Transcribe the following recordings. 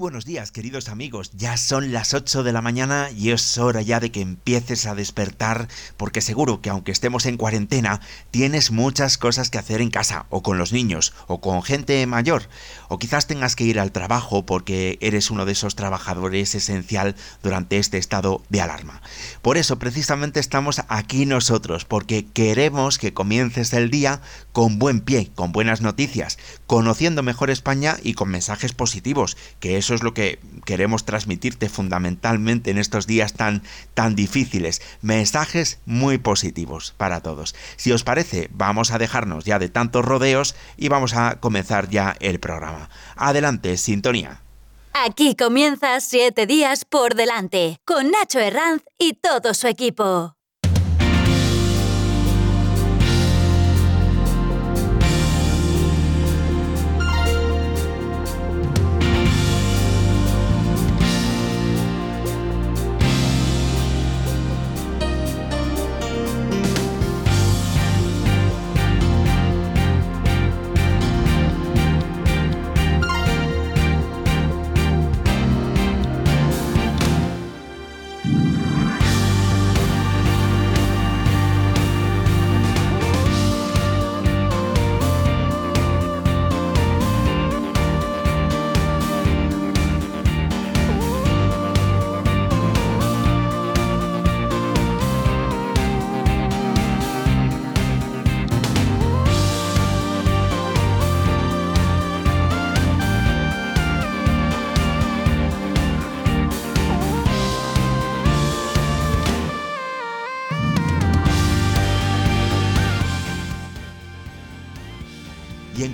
buenos días, queridos amigos. Ya son las 8 de la mañana y es hora ya de que empieces a despertar, porque seguro que aunque estemos en cuarentena, tienes muchas cosas que hacer en casa, o con los niños, o con gente mayor, o quizás tengas que ir al trabajo porque eres uno de esos trabajadores esencial durante este estado de alarma. Por eso precisamente estamos aquí nosotros, porque queremos que comiences el día con buen pie, con buenas noticias, conociendo mejor España y con mensajes positivos, que eso es lo que queremos transmitirte fundamentalmente en estos días tan, tan difíciles. Mensajes muy positivos para todos. Si os parece, vamos a dejarnos ya de tantos rodeos y vamos a comenzar ya el programa. Adelante, sintonía. Aquí comienza Siete Días por Delante, con Nacho Herranz y todo su equipo.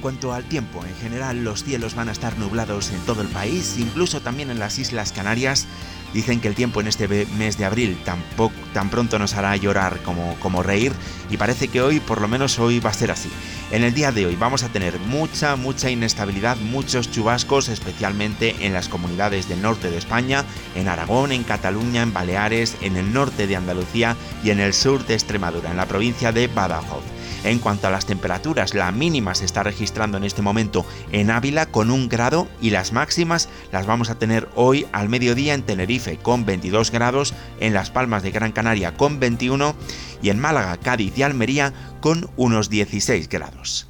Cuanto al tiempo, en general los cielos van a estar nublados en todo el país, incluso también en las Islas Canarias. Dicen que el tiempo en este mes de abril tampoco, tan pronto nos hará llorar como, como reír y parece que hoy, por lo menos hoy, va a ser así. En el día de hoy vamos a tener mucha, mucha inestabilidad, muchos chubascos, especialmente en las comunidades del norte de España, en Aragón, en Cataluña, en Baleares, en el norte de Andalucía y en el sur de Extremadura, en la provincia de Badajoz. En cuanto a las temperaturas, la mínima se está registrando en este momento en Ávila con un grado y las máximas las vamos a tener hoy al mediodía en Tenerife con 22 grados, en Las Palmas de Gran Canaria con 21 y en Málaga, Cádiz y Almería con unos 16 grados.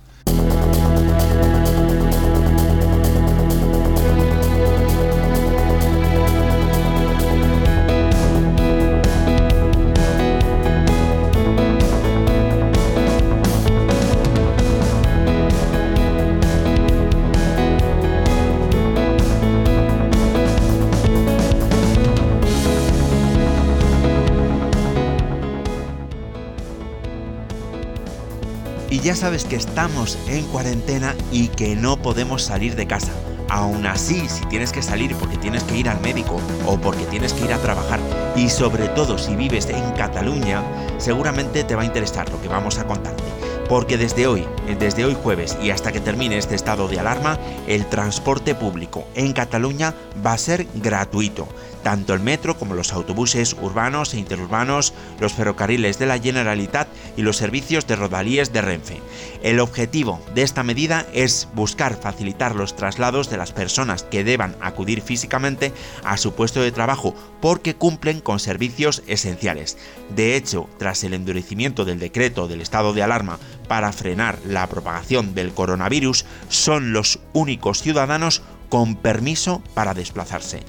Ya sabes que estamos en cuarentena y que no podemos salir de casa. Aún así, si tienes que salir porque tienes que ir al médico o porque tienes que ir a trabajar y sobre todo si vives en Cataluña, seguramente te va a interesar lo que vamos a contarte. Porque desde hoy, desde hoy jueves y hasta que termine este estado de alarma, el transporte público en Cataluña va a ser gratuito tanto el metro como los autobuses urbanos e interurbanos, los ferrocarriles de la Generalitat y los servicios de rodalíes de Renfe. El objetivo de esta medida es buscar facilitar los traslados de las personas que deban acudir físicamente a su puesto de trabajo porque cumplen con servicios esenciales. De hecho, tras el endurecimiento del decreto del estado de alarma para frenar la propagación del coronavirus, son los únicos ciudadanos con permiso para desplazarse.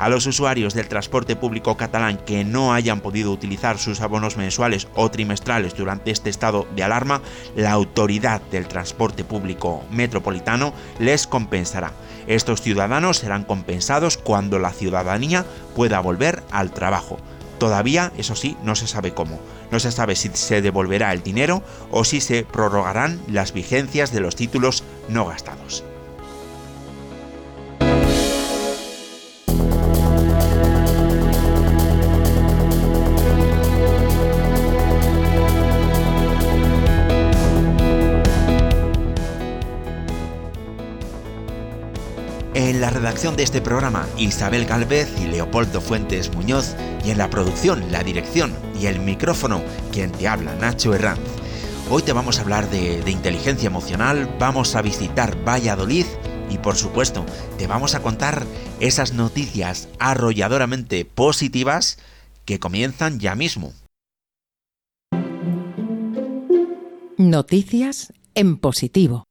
A los usuarios del transporte público catalán que no hayan podido utilizar sus abonos mensuales o trimestrales durante este estado de alarma, la autoridad del transporte público metropolitano les compensará. Estos ciudadanos serán compensados cuando la ciudadanía pueda volver al trabajo. Todavía, eso sí, no se sabe cómo. No se sabe si se devolverá el dinero o si se prorrogarán las vigencias de los títulos no gastados. La redacción de este programa, Isabel Galvez y Leopoldo Fuentes Muñoz, y en la producción, la dirección y el micrófono, quien te habla, Nacho Herranz. Hoy te vamos a hablar de, inteligencia emocional, vamos a visitar Valladolid y por supuesto te vamos a contar esas noticias arrolladoramente positivas que comienzan ya mismo. Noticias en positivo.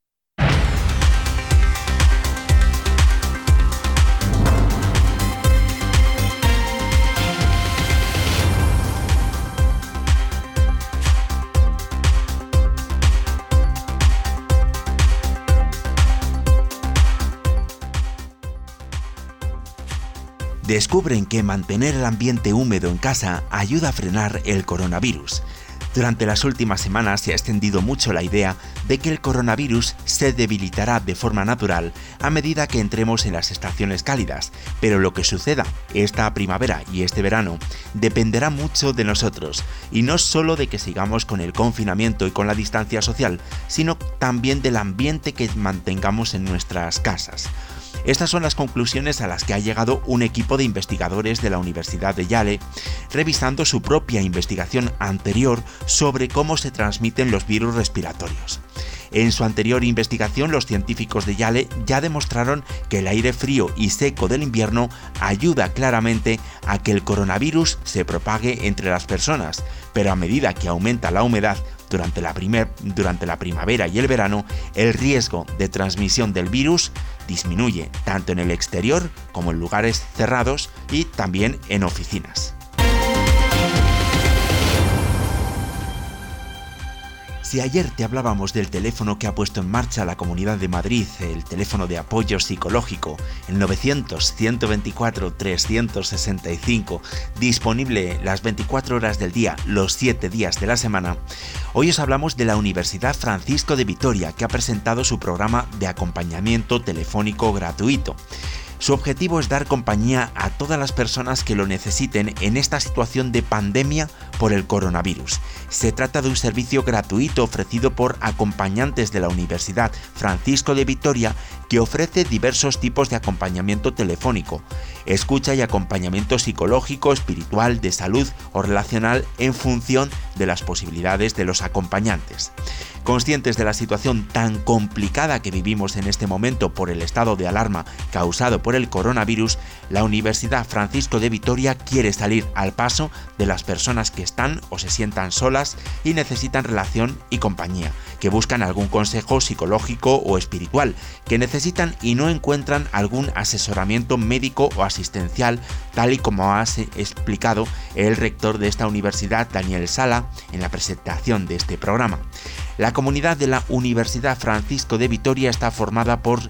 Descubren que mantener el ambiente húmedo en casa ayuda a frenar el coronavirus. Durante las últimas semanas se ha extendido mucho la idea de que el coronavirus se debilitará de forma natural a medida que entremos en las estaciones cálidas, pero lo que suceda esta primavera y este verano dependerá mucho de nosotros, y no solo de que sigamos con el confinamiento y con la distancia social, sino también del ambiente que mantengamos en nuestras casas. Estas son las conclusiones a las que ha llegado un equipo de investigadores de la Universidad de Yale, revisando su propia investigación anterior sobre cómo se transmiten los virus respiratorios. En su anterior investigación, los científicos de Yale ya demostraron que el aire frío y seco del invierno ayuda claramente a que el coronavirus se propague entre las personas, pero a medida que aumenta la humedad durante la, durante la primavera y el verano, el riesgo de transmisión del virus disminuye tanto en el exterior como en lugares cerrados y también en oficinas. Si ayer te hablábamos del teléfono que ha puesto en marcha la Comunidad de Madrid, el teléfono de apoyo psicológico, el 900-124-365, disponible las 24 horas del día, los 7 días de la semana, hoy os hablamos de la Universidad Francisco de Vitoria, que ha presentado su programa de acompañamiento telefónico gratuito. Su objetivo es dar compañía a todas las personas que lo necesiten en esta situación de pandemia por el coronavirus. Se trata de un servicio gratuito ofrecido por acompañantes de la Universidad Francisco de Vitoria que ofrece diversos tipos de acompañamiento telefónico, escucha y acompañamiento psicológico, espiritual, de salud o relacional en función de las posibilidades de los acompañantes. Conscientes de la situación tan complicada que vivimos en este momento por el estado de alarma causado por el coronavirus, la Universidad Francisco de Vitoria quiere salir al paso de las personas que están o se sientan solas y necesitan relación y compañía, que buscan algún consejo psicológico o espiritual, que necesitan y no encuentran algún asesoramiento médico o asistencial, tal y como ha explicado el rector de esta universidad, Daniel Sala, en la presentación de este programa. La comunidad de la Universidad Francisco de Vitoria está formada por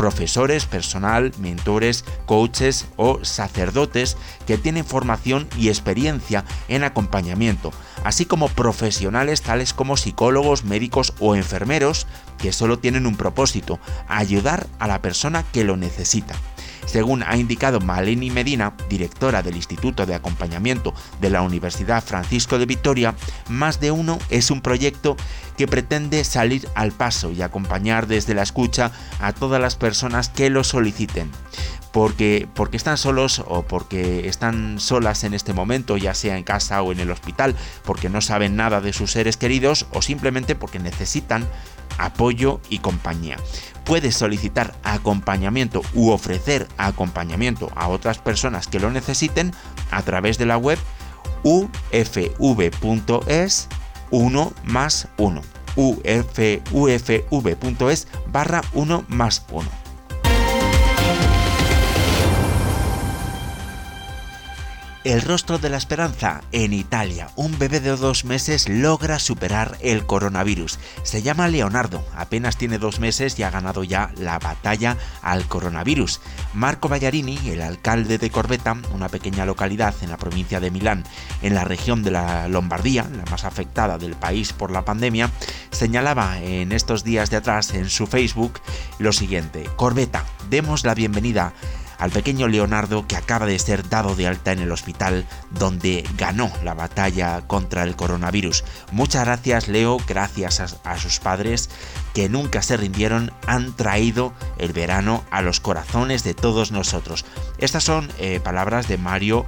profesores, personal, mentores, coaches o sacerdotes que tienen formación y experiencia en acompañamiento, así como profesionales tales como psicólogos, médicos o enfermeros que solo tienen un propósito, ayudar a la persona que lo necesita. Según ha indicado Maleni Medina, directora del Instituto de Acompañamiento de la Universidad Francisco de Vitoria, Más de Uno es un proyecto que pretende salir al paso y acompañar desde la escucha a todas las personas que lo soliciten. Porque, porque están solos o porque están solas en este momento, ya sea en casa o en el hospital, porque no saben nada de sus seres queridos o simplemente porque necesitan apoyo y compañía. Puedes solicitar acompañamiento u ofrecer acompañamiento a otras personas que lo necesiten a través de la web ufv.es 1 más 1 ufv.es barra 1 más 1 El rostro de la esperanza en Italia. Un bebé de dos meses logra superar el coronavirus. Se llama Leonardo, apenas tiene dos meses y ha ganado ya la batalla al coronavirus. Marco Ballarini, el alcalde de Corbeta, una pequeña localidad en la provincia de Milán, en la región de la Lombardía, la más afectada del país por la pandemia, señalaba en estos días de atrás en su Facebook lo siguiente. Corbeta, demos la bienvenida al pequeño Leonardo que acaba de ser dado de alta en el hospital donde ganó la batalla contra el coronavirus. Muchas gracias Leo, gracias a, sus padres que nunca se rindieron, han traído el verano a los corazones de todos nosotros. Estas son eh, palabras de Mario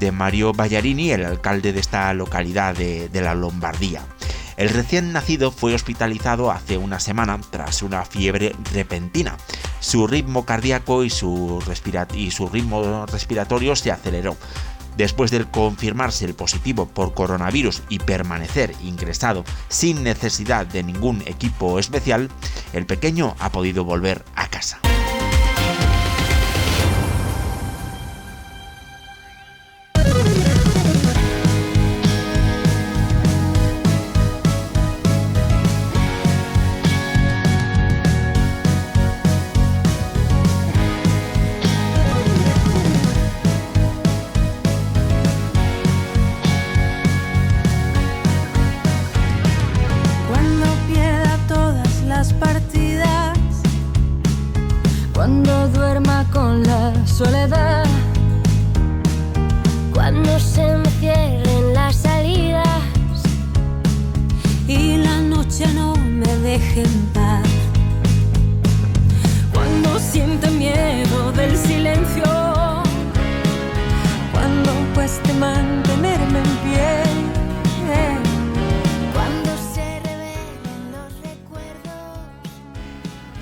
de Mario Ballarini, el alcalde de esta localidad de la Lombardía. El recién nacido fue hospitalizado hace una semana tras una fiebre repentina. su ritmo cardíaco y su, y su ritmo respiratorio se aceleró. Después de confirmarse el positivo por coronavirus y permanecer ingresado sin necesidad de ningún equipo especial, el pequeño ha podido volver a casa.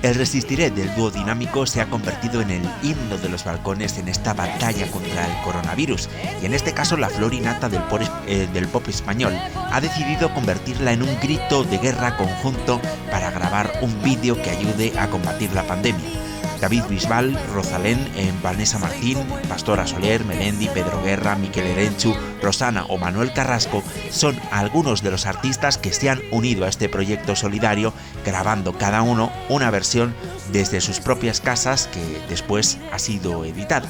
El Resistiré del dúo dinámico se ha convertido en el himno de los balcones en esta batalla contra el coronavirus y en este caso la flor innata del eh, del pop español ha decidido convertirla en un grito de guerra conjunto para grabar un vídeo que ayude a combatir la pandemia. David Bisbal, Rosalén, eh, Vanessa Martín, Pastora Soler, Melendi, Pedro Guerra, Miquel Erenchu, Rosana o Manuel Carrasco son algunos de los artistas que se han unido a este proyecto solidario grabando cada uno una versión desde sus propias casas que después ha sido editada.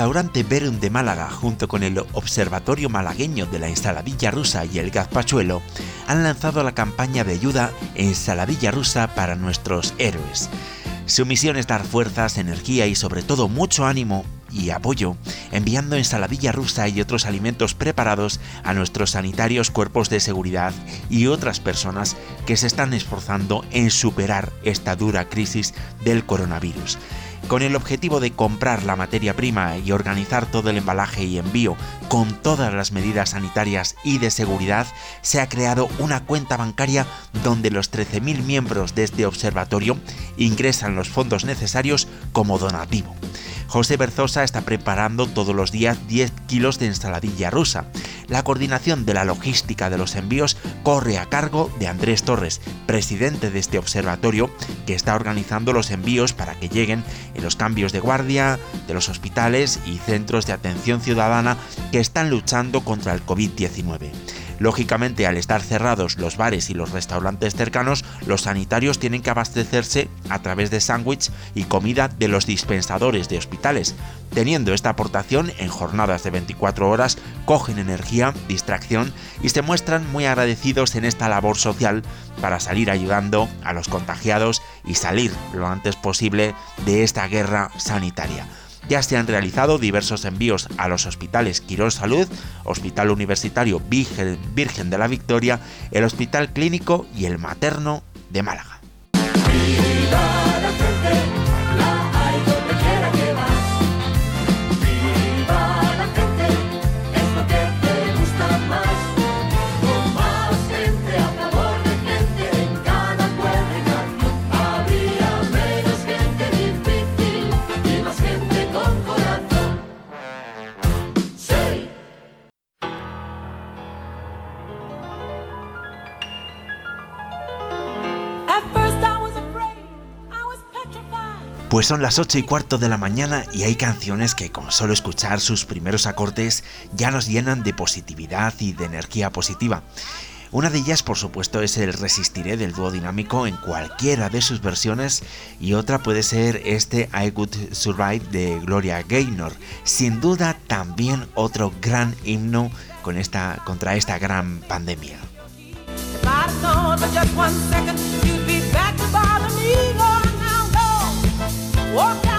Restaurante Verum de Málaga, junto con el Observatorio Malagueño de la Ensaladilla Rusa y el Gazpachuelo, han lanzado la campaña de ayuda Ensaladilla Rusa para nuestros héroes. Su misión es dar fuerzas, energía y sobre todo mucho ánimo y apoyo, enviando ensaladilla rusa y otros alimentos preparados a nuestros sanitarios, cuerpos de seguridad y otras personas que se están esforzando en superar esta dura crisis del coronavirus con el objetivo de comprar la materia prima y organizar todo el embalaje y envío con todas las medidas sanitarias y de seguridad, se ha creado una cuenta bancaria donde los 13.000 miembros de este observatorio ingresan los fondos necesarios como donativo. José Berzosa está preparando todos los días 10 kilos de ensaladilla rusa. La coordinación de la logística de los envíos corre a cargo de Andrés Torres, presidente de este observatorio, que está organizando los envíos para que lleguen en los cambios de guardia de los hospitales y centros de atención ciudadana que están luchando contra el COVID-19. Lógicamente, al estar cerrados los bares y los restaurantes cercanos, los sanitarios tienen que abastecerse a través de sándwich y comida de los dispensadores de hospitales. Teniendo esta aportación en jornadas de 24 horas, cogen energía, distracción y se muestran muy agradecidos en esta labor social para salir ayudando a los contagiados y salir lo antes posible de esta guerra sanitaria. Ya se han realizado diversos envíos a los hospitales Quirón Salud, Hospital Universitario Virgen de la Victoria, el Hospital Clínico y el Materno de Málaga. Pues son las 8 y cuarto de la mañana y hay canciones que con solo escuchar sus primeros acordes ya nos llenan de positividad y de energía positiva. Una de ellas, por supuesto, es el Resistiré del dúo dinámico en cualquiera de sus versiones y otra puede ser este I Could Survive de Gloria Gaynor. Sin duda, también otro gran himno con esta, contra esta gran pandemia. What.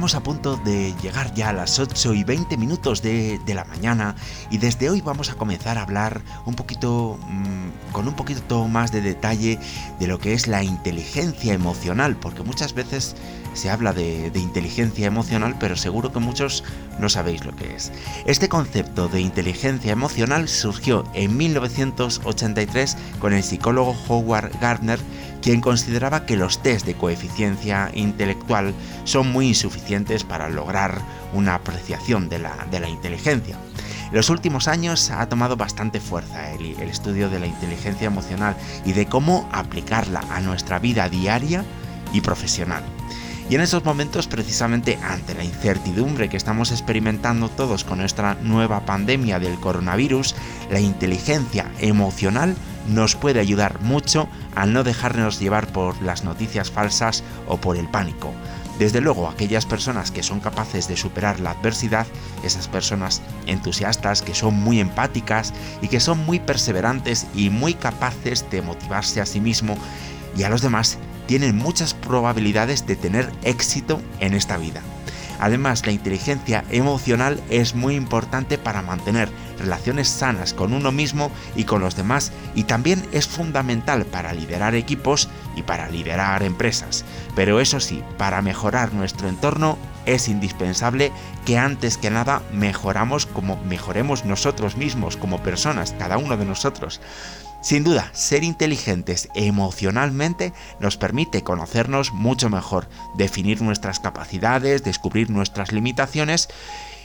Estamos a punto de llegar ya a las 8 y 20 minutos de, la mañana y desde hoy vamos a comenzar a hablar un poquito, mm, con un poquito más de detalle de lo que es la inteligencia emocional, porque muchas veces se habla de, inteligencia emocional, pero seguro que muchos no sabéis lo que es. Este concepto de inteligencia emocional surgió en 1983 con el psicólogo Howard Gardner, quien consideraba que los test de coeficiencia intelectual son muy insuficientes para lograr una apreciación de la, de la inteligencia. En los últimos años ha tomado bastante fuerza el, el estudio de la inteligencia emocional y de cómo aplicarla a nuestra vida diaria y profesional. Y en esos momentos, precisamente ante la incertidumbre que estamos experimentando todos con nuestra nueva pandemia del coronavirus, la inteligencia emocional nos puede ayudar mucho al no dejarnos llevar por las noticias falsas o por el pánico. Desde luego, aquellas personas que son capaces de superar la adversidad, esas personas entusiastas, que son muy empáticas y que son muy perseverantes y muy capaces de motivarse a sí mismo y a los demás, tienen muchas probabilidades de tener éxito en esta vida. Además, la inteligencia emocional es muy importante para mantener relaciones sanas con uno mismo y con los demás y también es fundamental para liderar equipos y para liderar empresas. Pero eso sí, para mejorar nuestro entorno es indispensable que antes que nada mejoramos como mejoremos nosotros mismos como personas, cada uno de nosotros. Sin duda, ser inteligentes emocionalmente nos permite conocernos mucho mejor, definir nuestras capacidades, descubrir nuestras limitaciones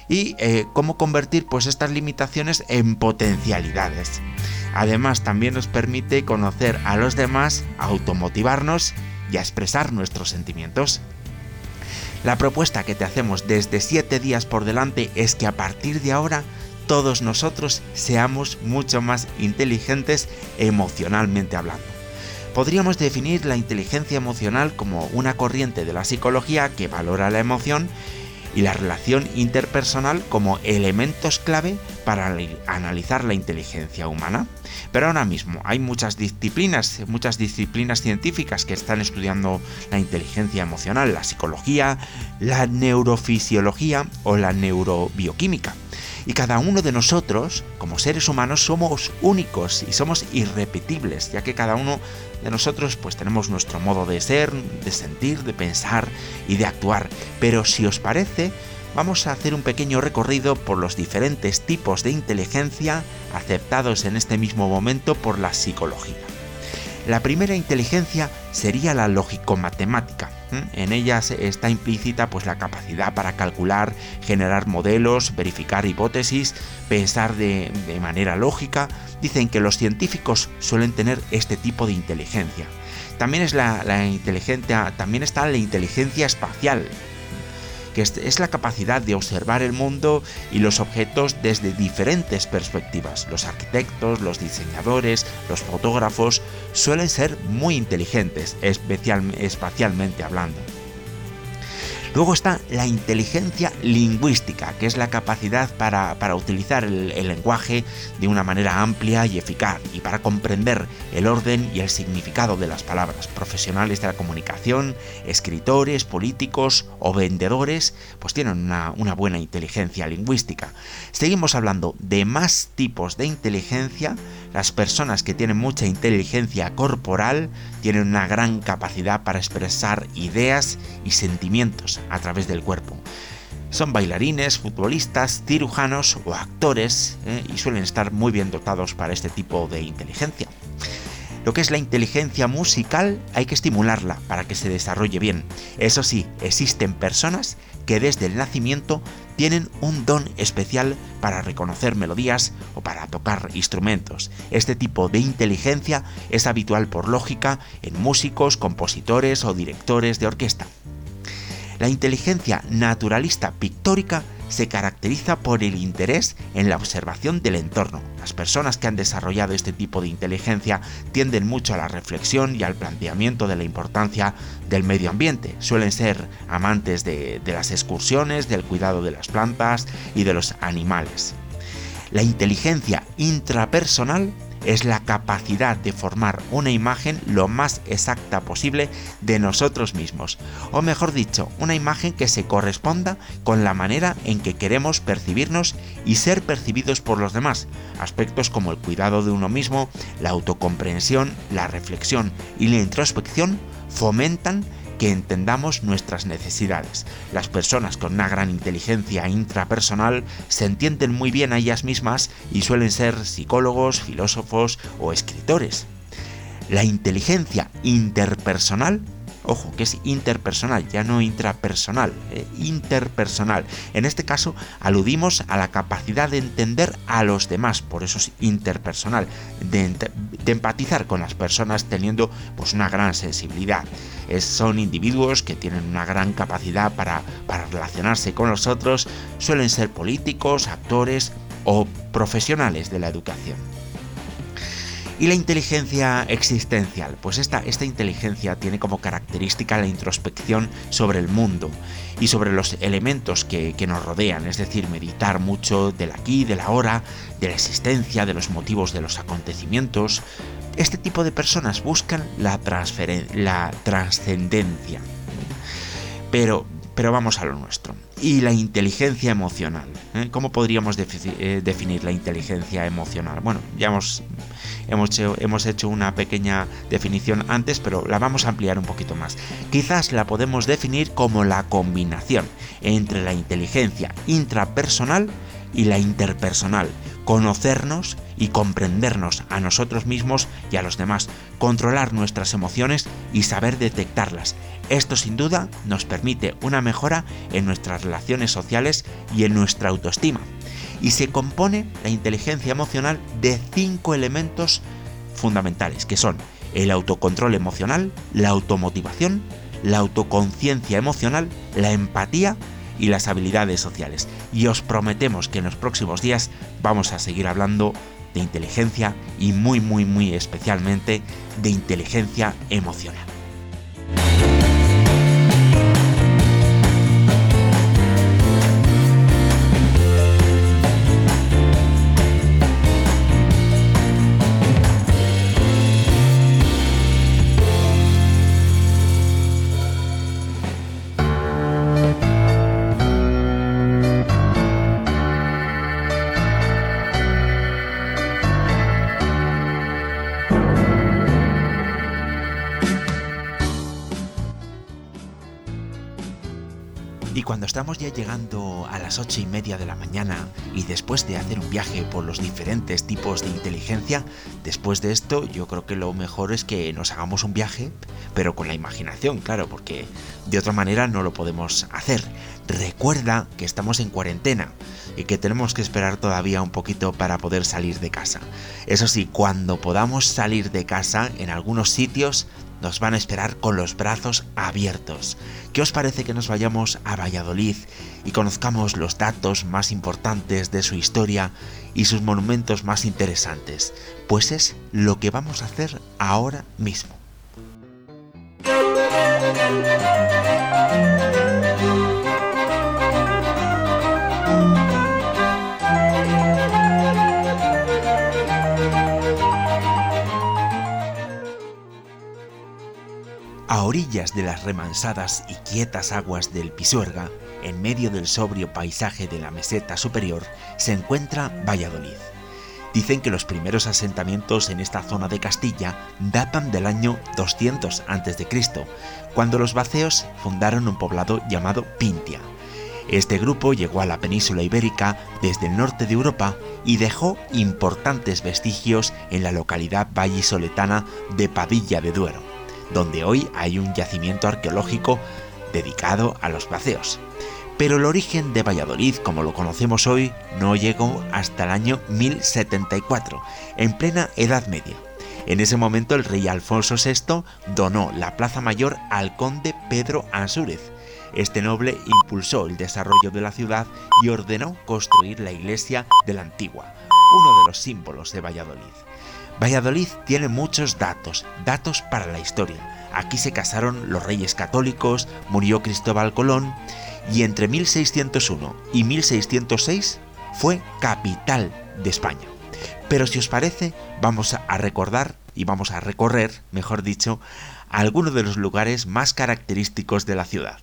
y eh, cómo convertir pues estas limitaciones en potencialidades. Además, también nos permite conocer a los demás, automotivarnos y a expresar nuestros sentimientos. La propuesta que te hacemos desde 7 días por delante es que a partir de ahora todos nosotros seamos mucho más inteligentes emocionalmente hablando. Podríamos definir la inteligencia emocional como una corriente de la psicología que valora la emoción y la relación interpersonal como elementos clave para analizar la inteligencia humana. Pero ahora mismo hay muchas disciplinas, muchas disciplinas científicas que están estudiando la inteligencia emocional, la psicología, la neurofisiología o la neurobioquímica. Y cada uno de nosotros, como seres humanos, somos únicos y somos irrepetibles, ya que cada uno de nosotros pues tenemos nuestro modo de ser, de sentir, de pensar y de actuar. Pero si os parece, vamos a hacer un pequeño recorrido por los diferentes tipos de inteligencia aceptados en este mismo momento por la psicología. La primera inteligencia sería la lógico-matemática. En ella está implícita pues, la capacidad para calcular, generar modelos, verificar hipótesis, pensar de, manera lógica. Dicen que los científicos suelen tener este tipo de inteligencia. También, es la inteligencia, también está la inteligencia espacial, que es la capacidad de observar el mundo y los objetos desde diferentes perspectivas. Los arquitectos, los diseñadores, los fotógrafos suelen ser muy inteligentes, espacialmente hablando. Luego está la inteligencia lingüística, que es la capacidad para, utilizar el, lenguaje de una manera amplia y eficaz y para comprender el orden y el significado de las palabras. Profesionales de la comunicación, escritores, políticos o vendedores, pues tienen una, una buena inteligencia lingüística. Seguimos hablando de más tipos de inteligencia. Las personas que tienen mucha inteligencia corporal tienen una gran capacidad para expresar ideas y sentimientos a través del cuerpo. Son bailarines, futbolistas, cirujanos o actores ¿eh? y suelen estar muy bien dotados para este tipo de inteligencia. Lo que es la inteligencia musical hay que estimularla para que se desarrolle bien. Eso sí, existen personas que desde el nacimiento tienen un don especial para reconocer melodías o para tocar instrumentos. Este tipo de inteligencia es habitual por lógica en músicos, compositores o directores de orquesta. La inteligencia naturalista pictórica se caracteriza por el interés en la observación del entorno. Las personas que han desarrollado este tipo de inteligencia tienden mucho a la reflexión y al planteamiento de la importancia del medio ambiente. Suelen ser amantes de, las excursiones, del cuidado de las plantas y de los animales. La inteligencia intrapersonal es la capacidad de formar una imagen lo más exacta posible de nosotros mismos, o mejor dicho, una imagen que se corresponda con la manera en que queremos percibirnos y ser percibidos por los demás, aspectos como el cuidado de uno mismo, la autocomprensión, la reflexión y la introspección fomentan que entendamos nuestras necesidades. Las personas con una gran inteligencia intrapersonal se entienden muy bien a ellas mismas y suelen ser psicólogos, filósofos o escritores. La inteligencia interpersonal Ojo, que es interpersonal, ya no intrapersonal, eh, interpersonal. En este caso aludimos a la capacidad de entender a los demás, por eso es interpersonal, de, empatizar con las personas teniendo pues una gran sensibilidad. son individuos que tienen una gran capacidad para, para relacionarse con los otros, suelen ser políticos, actores o profesionales de la educación. Y la inteligencia existencial, pues esta, esta inteligencia tiene como característica la introspección sobre el mundo y sobre los elementos que, nos rodean, es decir, meditar mucho del aquí, de la ahora, de la existencia, de los motivos de los acontecimientos. Este tipo de personas buscan la, la trascendencia. Pero, pero vamos a lo nuestro. Y la inteligencia emocional. ¿eh? ¿Cómo podríamos eh, definir la inteligencia emocional? Bueno, ya hemos Hemos hecho, una pequeña definición antes, pero la vamos a ampliar un poquito más. Quizás la podemos definir como la combinación entre la inteligencia intrapersonal y la interpersonal, conocernos y comprendernos a nosotros mismos y a los demás, controlar nuestras emociones y saber detectarlas. Esto sin duda nos permite una mejora en nuestras relaciones sociales y en nuestra autoestima y se compone la inteligencia emocional de cinco elementos fundamentales, que son el autocontrol emocional, la automotivación, la autoconciencia emocional, la empatía y las habilidades sociales. Y os prometemos que en los próximos días vamos a seguir hablando de inteligencia y muy, muy, muy especialmente de inteligencia emocional. Estamos ya llegando a las ocho y media de la mañana y después de hacer un viaje por los diferentes tipos de inteligencia, después de esto yo creo que lo mejor es que nos hagamos un viaje, pero con la imaginación, claro, porque de otra manera no lo podemos hacer. Recuerda que estamos en cuarentena y que tenemos que esperar todavía un poquito para poder salir de casa. Eso sí, cuando podamos salir de casa en algunos sitios nos van a esperar con los brazos abiertos. ¿Qué os parece que nos vayamos a Valladolid y conozcamos los datos más importantes de su historia y sus monumentos más interesantes? Pues es lo que vamos a hacer ahora mismo. A orillas de las remansadas y quietas aguas del Pisuerga, en medio del sobrio paisaje de la meseta superior, se encuentra Valladolid. Dicen que los primeros asentamientos en esta zona de Castilla datan del año 200 a.C., cuando los vaceos fundaron un poblado llamado Pintia. Este grupo llegó a la península ibérica desde el norte de Europa y dejó importantes vestigios en la localidad vallisoletana de Padilla de Duero donde hoy hay un yacimiento arqueológico dedicado a los paseos. Pero el origen de Valladolid, como lo conocemos hoy, no llegó hasta el año 1074, en plena Edad Media. En ese momento el rey Alfonso VI donó la Plaza Mayor al conde Pedro Ansúrez. Este noble impulsó el desarrollo de la ciudad y ordenó construir la iglesia de la Antigua, uno de los símbolos de Valladolid. Valladolid tiene muchos datos, datos para la historia. Aquí se casaron los reyes católicos, murió Cristóbal Colón y entre 1601 y 1606 fue capital de España. Pero si os parece, vamos a recordar y vamos a recorrer, mejor dicho, algunos de los lugares más característicos de la ciudad.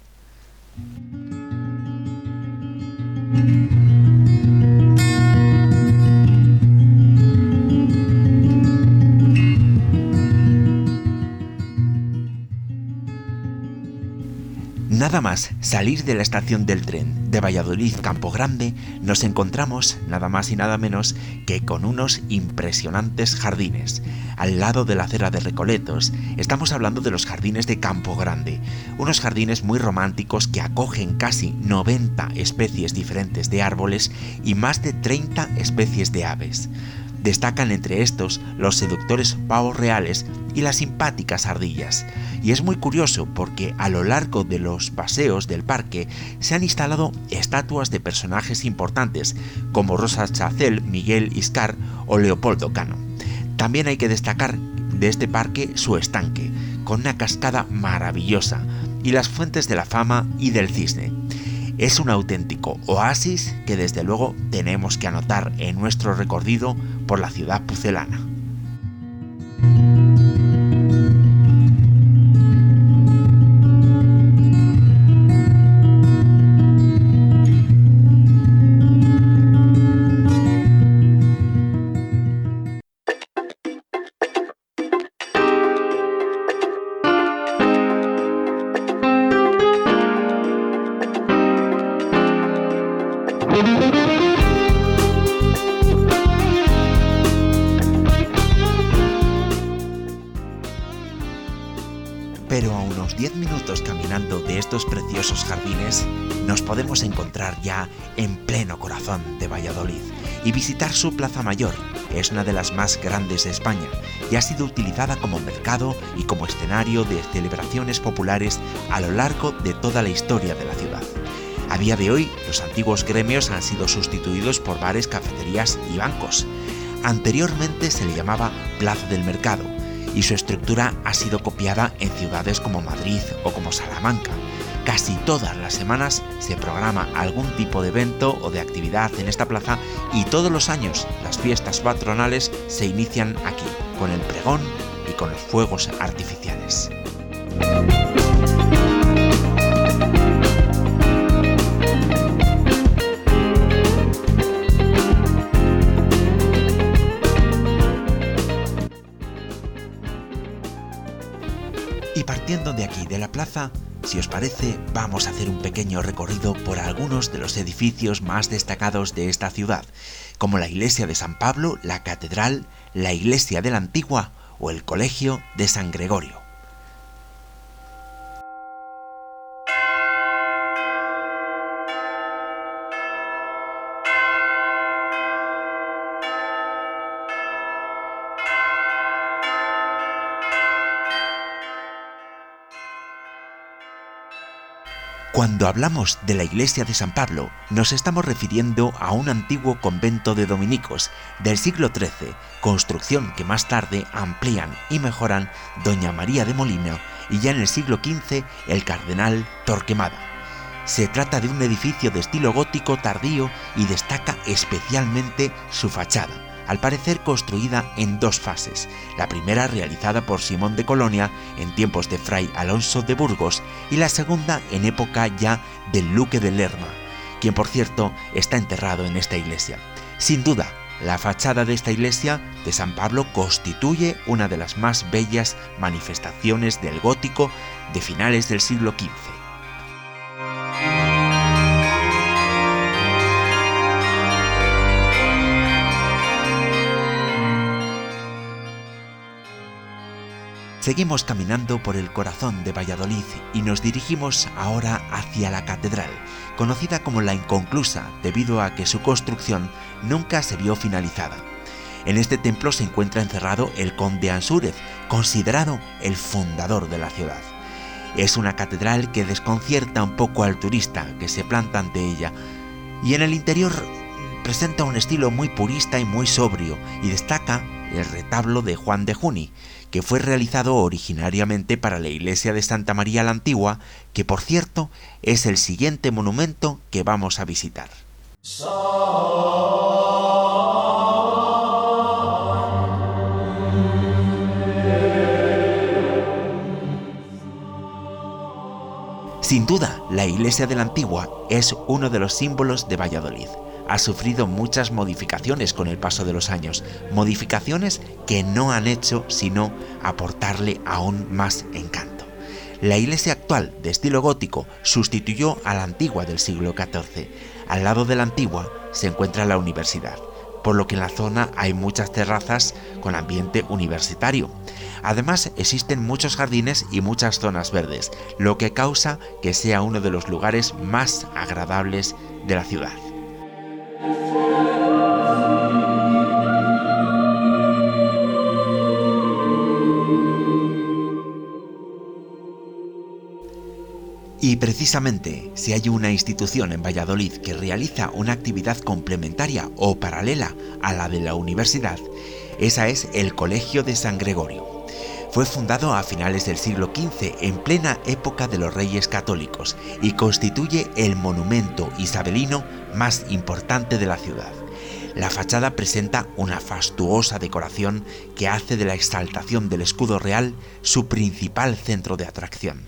Nada más salir de la estación del tren de Valladolid Campo Grande, nos encontramos nada más y nada menos que con unos impresionantes jardines. Al lado de la acera de Recoletos, estamos hablando de los jardines de Campo Grande, unos jardines muy románticos que acogen casi 90 especies diferentes de árboles y más de 30 especies de aves. Destacan entre estos los seductores pavos reales y las simpáticas ardillas. Y es muy curioso porque a lo largo de los paseos del parque se han instalado estatuas de personajes importantes como Rosa Chacel, Miguel Iscar o Leopoldo Cano. También hay que destacar de este parque su estanque, con una cascada maravillosa, y las fuentes de la fama y del cisne. Es un auténtico oasis que desde luego tenemos que anotar en nuestro recorrido por la ciudad pucelana. Su Plaza Mayor. Es una de las más grandes de España y ha sido utilizada como mercado y como escenario de celebraciones populares a lo largo de toda la historia de la ciudad. A día de hoy, los antiguos gremios han sido sustituidos por bares, cafeterías y bancos. Anteriormente se le llamaba Plaza del Mercado y su estructura ha sido copiada en ciudades como Madrid o como Salamanca. Casi todas las semanas se programa algún tipo de evento o de actividad en esta plaza y todos los años las fiestas patronales se inician aquí, con el pregón y con los fuegos artificiales. Y partiendo de aquí, de la plaza, si os parece, vamos a hacer un pequeño recorrido por algunos de los edificios más destacados de esta ciudad, como la iglesia de San Pablo, la catedral, la iglesia de la Antigua o el colegio de San Gregorio. Cuando hablamos de la iglesia de San Pablo, nos estamos refiriendo a un antiguo convento de dominicos del siglo XIII, construcción que más tarde amplían y mejoran Doña María de Molina y ya en el siglo XV el cardenal Torquemada. Se trata de un edificio de estilo gótico tardío y destaca especialmente su fachada al parecer construida en dos fases, la primera realizada por Simón de Colonia en tiempos de Fray Alonso de Burgos y la segunda en época ya del Duque de Lerma, quien por cierto está enterrado en esta iglesia. Sin duda, la fachada de esta iglesia de San Pablo constituye una de las más bellas manifestaciones del gótico de finales del siglo XV. Seguimos caminando por el corazón de Valladolid y nos dirigimos ahora hacia la catedral, conocida como la inconclusa debido a que su construcción nunca se vio finalizada. En este templo se encuentra encerrado el conde Ansúrez, considerado el fundador de la ciudad. Es una catedral que desconcierta un poco al turista que se planta ante ella, y en el interior presenta un estilo muy purista y muy sobrio, y destaca el retablo de Juan de Juni, que fue realizado originariamente para la iglesia de Santa María la Antigua, que por cierto es el siguiente monumento que vamos a visitar. Sin duda, la iglesia de la Antigua es uno de los símbolos de Valladolid. Ha sufrido muchas modificaciones con el paso de los años, modificaciones que no han hecho sino aportarle aún más encanto. La iglesia actual, de estilo gótico, sustituyó a la antigua del siglo XIV. Al lado de la antigua se encuentra la universidad, por lo que en la zona hay muchas terrazas con ambiente universitario. Además, existen muchos jardines y muchas zonas verdes, lo que causa que sea uno de los lugares más agradables de la ciudad. Y precisamente, si hay una institución en Valladolid que realiza una actividad complementaria o paralela a la de la universidad, esa es el Colegio de San Gregorio. Fue fundado a finales del siglo XV en plena época de los Reyes Católicos y constituye el monumento isabelino más importante de la ciudad. La fachada presenta una fastuosa decoración que hace de la exaltación del escudo real su principal centro de atracción.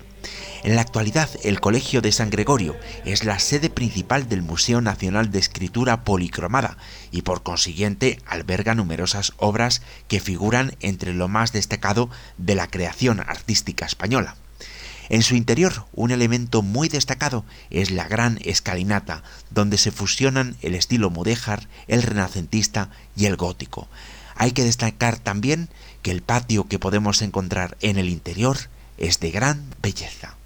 En la actualidad, el Colegio de San Gregorio es la sede principal del Museo Nacional de Escritura Policromada y por consiguiente alberga numerosas obras que figuran entre lo más destacado de la creación artística española. En su interior, un elemento muy destacado es la gran escalinata, donde se fusionan el estilo mudéjar, el renacentista y el gótico. Hay que destacar también que el patio que podemos encontrar en el interior es de gran belleza.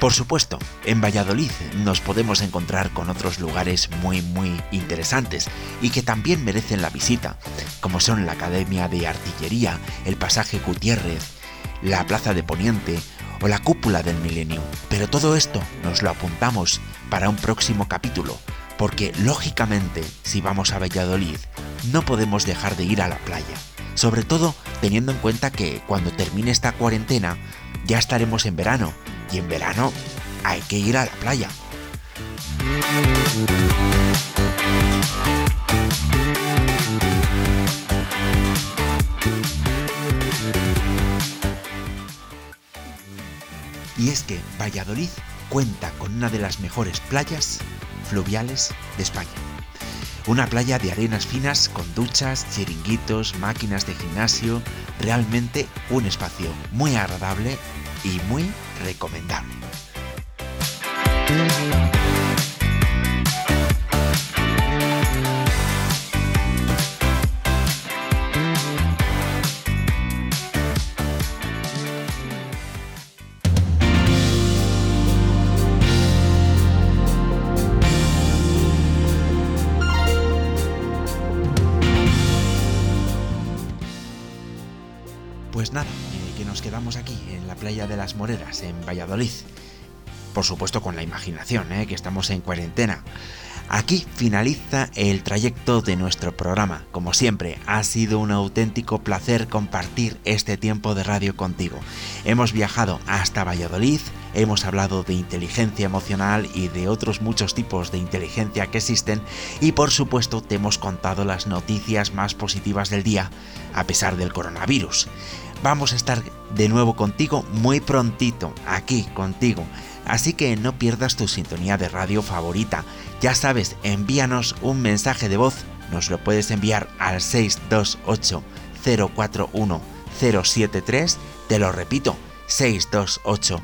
Por supuesto, en Valladolid nos podemos encontrar con otros lugares muy muy interesantes y que también merecen la visita, como son la Academia de Artillería, el Pasaje Gutiérrez, la Plaza de Poniente o la Cúpula del Milenio. Pero todo esto nos lo apuntamos para un próximo capítulo, porque lógicamente si vamos a Valladolid no podemos dejar de ir a la playa, sobre todo teniendo en cuenta que cuando termine esta cuarentena ya estaremos en verano y en verano hay que ir a la playa. Y es que Valladolid cuenta con una de las mejores playas fluviales de España. Una playa de arenas finas con duchas, chiringuitos, máquinas de gimnasio, realmente un espacio muy agradable y muy recomendable. Moreras, en Valladolid. Por supuesto con la imaginación, ¿eh? que estamos en cuarentena. Aquí finaliza el trayecto de nuestro programa. Como siempre, ha sido un auténtico placer compartir este tiempo de radio contigo. Hemos viajado hasta Valladolid, hemos hablado de inteligencia emocional y de otros muchos tipos de inteligencia que existen y por supuesto te hemos contado las noticias más positivas del día a pesar del coronavirus. Vamos a estar de nuevo contigo muy prontito, aquí contigo. Así que no pierdas tu sintonía de radio favorita. Ya sabes, envíanos un mensaje de voz. Nos lo puedes enviar al 628 041 073. Te lo repito, 628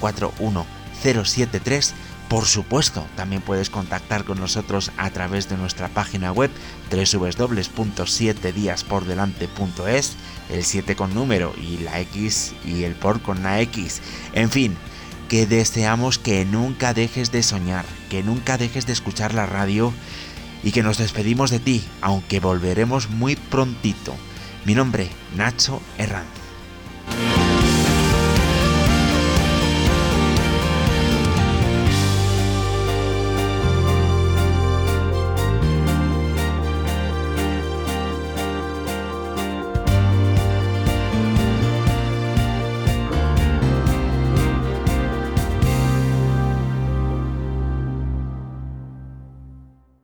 041 073 por supuesto, también puedes contactar con nosotros a través de nuestra página web www.7diaspordelante.es, el 7 con número y la X y el por con la X. En fin, que deseamos que nunca dejes de soñar, que nunca dejes de escuchar la radio y que nos despedimos de ti, aunque volveremos muy prontito. Mi nombre, Nacho Herranz.